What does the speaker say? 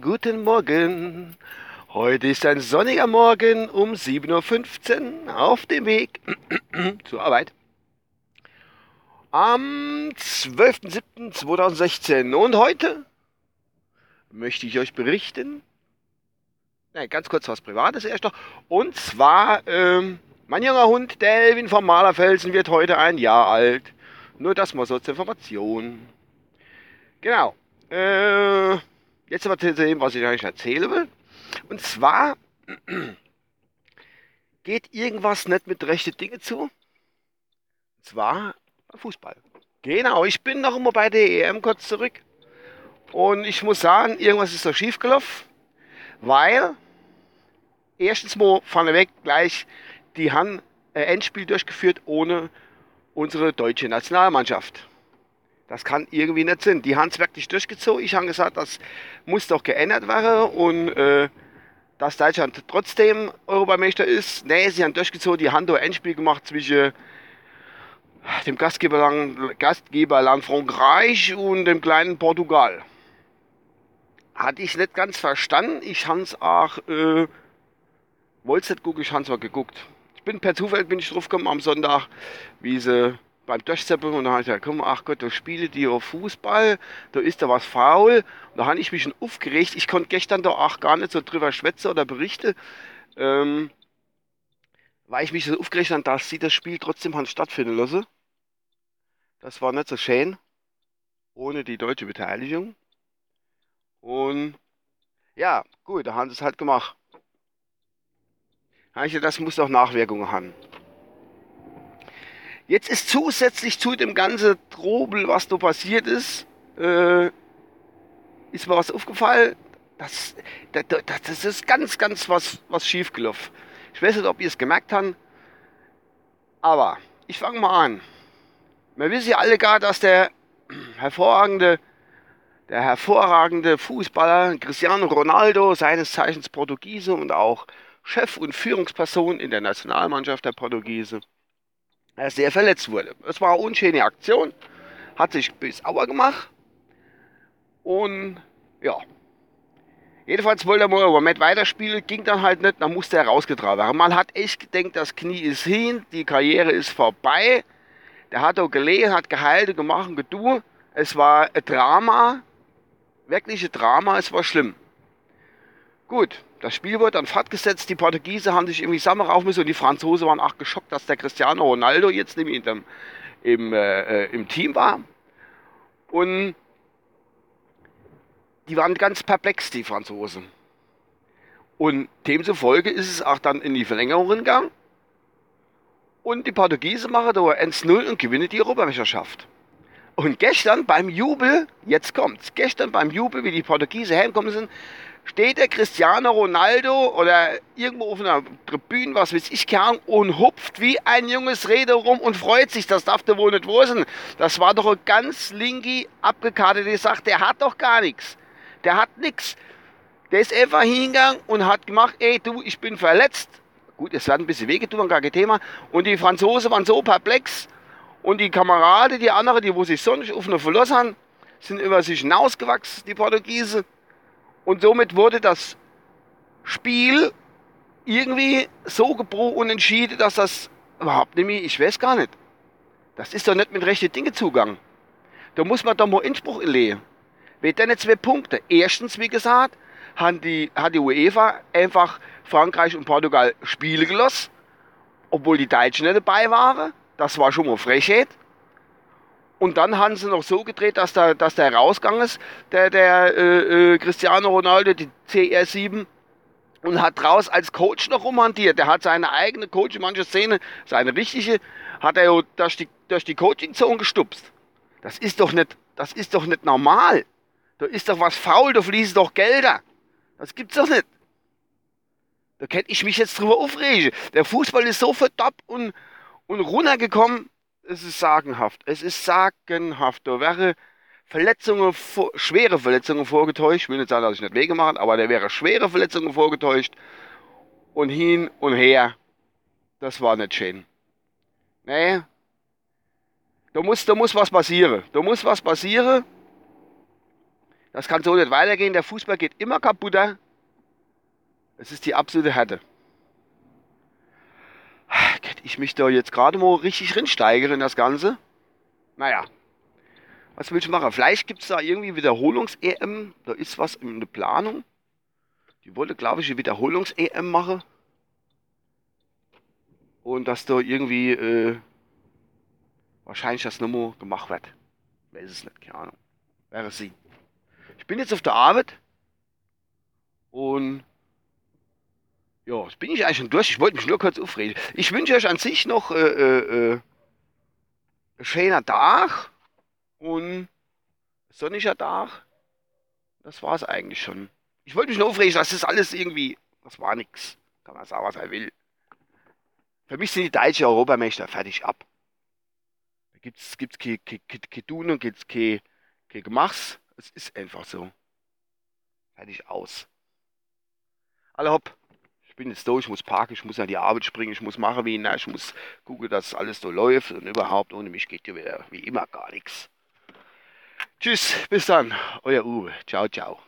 Guten Morgen. Heute ist ein sonniger Morgen um 7.15 Uhr auf dem Weg zur Arbeit. Am 12.07.2016. Und heute möchte ich euch berichten, nein, ganz kurz was Privates erst noch. Und zwar, ähm, mein junger Hund Delvin vom Malerfelsen wird heute ein Jahr alt. Nur das mal so zur Information. Genau. Äh, jetzt aber zu dem, was ich euch erzählen will. Und zwar geht irgendwas nicht mit rechten Dingen zu. Und zwar Fußball. Genau, ich bin noch immer bei der EM kurz zurück. Und ich muss sagen, irgendwas ist da schief gelaufen. Weil, erstens mal vorneweg gleich, die haben ein Endspiel durchgeführt ohne unsere deutsche Nationalmannschaft. Das kann irgendwie nicht sein. Die haben es wirklich durchgezogen. Ich habe gesagt, das muss doch geändert werden und äh, dass Deutschland trotzdem Europameister ist. Nee, sie haben durchgezogen. Die haben da Endspiel gemacht zwischen dem Gastgeberland, Gastgeberland Frankreich und dem kleinen Portugal. Hatte ich nicht ganz verstanden. Ich habe es auch, äh, wollte es nicht gucken, ich habe es mal geguckt. Ich bin per Zufall bin ich drauf gekommen am Sonntag, wie sie beim Durchzeppen und dann habe ich gesagt, komm, ach Gott, da spiele die auf Fußball, da ist da was faul. Und da habe ich mich schon aufgeregt. Ich konnte gestern da auch gar nicht so drüber schwätzen oder berichten, ähm, weil ich mich so aufgeregt habe, dass sie das Spiel trotzdem haben stattfinden lassen. Das war nicht so schön, ohne die deutsche Beteiligung. Und ja, gut, da haben sie es halt gemacht. Das muss auch Nachwirkungen haben. Jetzt ist zusätzlich zu dem ganzen Trubel, was da passiert ist, äh, ist mir was aufgefallen. Das, das, das ist ganz, ganz was, was schief gelaufen. Ich weiß nicht, ob ihr es gemerkt habt, aber ich fange mal an. Wir wissen ja alle gar, dass der hervorragende, der hervorragende Fußballer Cristiano Ronaldo, seines Zeichens Portugiese und auch Chef und Führungsperson in der Nationalmannschaft der Portugiese, dass der verletzt wurde. Es war eine unschöne Aktion, hat sich bis Auer gemacht und ja. Jedenfalls wollte er mal aber nicht weiterspielen, ging dann halt nicht, dann musste er rausgetragen werden. Man hat echt gedacht, das Knie ist hin, die Karriere ist vorbei. Der hat auch gelegen, hat geheilt, gemacht und getu. Es war ein Drama, wirklich ein Drama, es war schlimm. Gut, das Spiel wurde dann fortgesetzt. Die Portugiesen haben sich irgendwie zusammen rauf müssen und die Franzosen waren auch geschockt, dass der Cristiano Ronaldo jetzt nämlich in dem, im, äh, im Team war. Und die waren ganz perplex, die Franzosen. Und demzufolge ist es auch dann in die Verlängerung gegangen. Und die Portugiesen machen da 1-0 und gewinnen die Europameisterschaft. Und gestern beim Jubel, jetzt kommt's, gestern beim Jubel, wie die Portugiesen heimgekommen sind, steht der Cristiano Ronaldo oder irgendwo auf einer Tribüne, was weiß ich, Kern, und hupft wie ein junges Rede rum und freut sich. Das darf der wohl nicht wissen. Das war doch ein ganz linki abgekartete Sache. Der hat doch gar nichts. Der hat nichts. Der ist einfach hingegangen und hat gemacht, ey du, ich bin verletzt. Gut, es werden ein bisschen wehgetun, gar kein Thema. Und die Franzosen waren so perplex. Und die Kameraden, die anderen, die wo sich sonst auf eine verlassen haben, sind über sich hinausgewachsen, die Portugiesen. Und somit wurde das Spiel irgendwie so gebrochen und entschieden, dass das überhaupt nicht mehr, ich weiß gar nicht. Das ist doch nicht mit rechten Dingen Zugang. Da muss man doch mal Inspruch legen. Wird denn zwei Punkte? Erstens, wie gesagt, hat die, hat die UEFA einfach Frankreich und Portugal Spiele gelassen, obwohl die Deutschen nicht dabei waren. Das war schon mal Frechheit. Und dann haben sie noch so gedreht, dass der, dass der rausgegangen ist, der, der äh, äh, Cristiano Ronaldo, die CR7, und hat raus als Coach noch rumhantiert. Der hat seine eigene Coach in mancher Szene, seine richtige, hat er durch die, durch die Coaching-Zone gestupst. Das ist doch nicht, das ist doch nicht normal. Da ist doch was faul, da fließen doch Gelder. Das gibt's doch nicht. Da könnte ich mich jetzt drüber aufregen. Der Fußball ist so verdoppt und, und runtergekommen, es ist sagenhaft. Es ist sagenhaft. Da wäre Verletzungen, schwere Verletzungen vorgetäuscht. Ich will nicht sagen, dass ich nicht Wege mache, aber da wäre schwere Verletzungen vorgetäuscht. Und hin und her. Das war nicht schön. Nee. Da muss, da muss was passieren. Da muss was passieren. Das kann so nicht weitergehen. Der Fußball geht immer kaputter. Es ist die absolute Härte. Ich mich da jetzt gerade mal richtig reinsteigere in das Ganze. Naja, was will ich machen? Vielleicht gibt es da irgendwie Wiederholungs-EM. Da ist was in der Planung. Die wollte, glaube ich, eine Wiederholungs-EM machen. Und dass da irgendwie äh, wahrscheinlich das nochmal gemacht wird. Weiß es nicht, keine Ahnung. Wäre sie. Ich bin jetzt auf der Arbeit. Und ja, jetzt bin ich eigentlich schon durch. Ich wollte mich nur kurz aufreden. Ich wünsche euch an sich noch äh, äh, äh, ein schöner Tag und sonniger Tag. Das war es eigentlich schon. Ich wollte mich nur aufregen, das ist alles irgendwie, das war nix. Kann man sagen, was er will. Für mich sind die deutschen Europameister fertig ab. Da gibt es gibt's kein, kein, kein, kein Tun und gibt's kein, kein Gemachs. Es ist einfach so. Fertig aus. Alle hopp. Ich bin jetzt durch, ich muss parken, ich muss an die Arbeit springen, ich muss machen wie na, ich muss gucken, dass alles so läuft und überhaupt ohne mich geht ja wieder wie immer gar nichts. Tschüss, bis dann, euer Uwe. Ciao, ciao.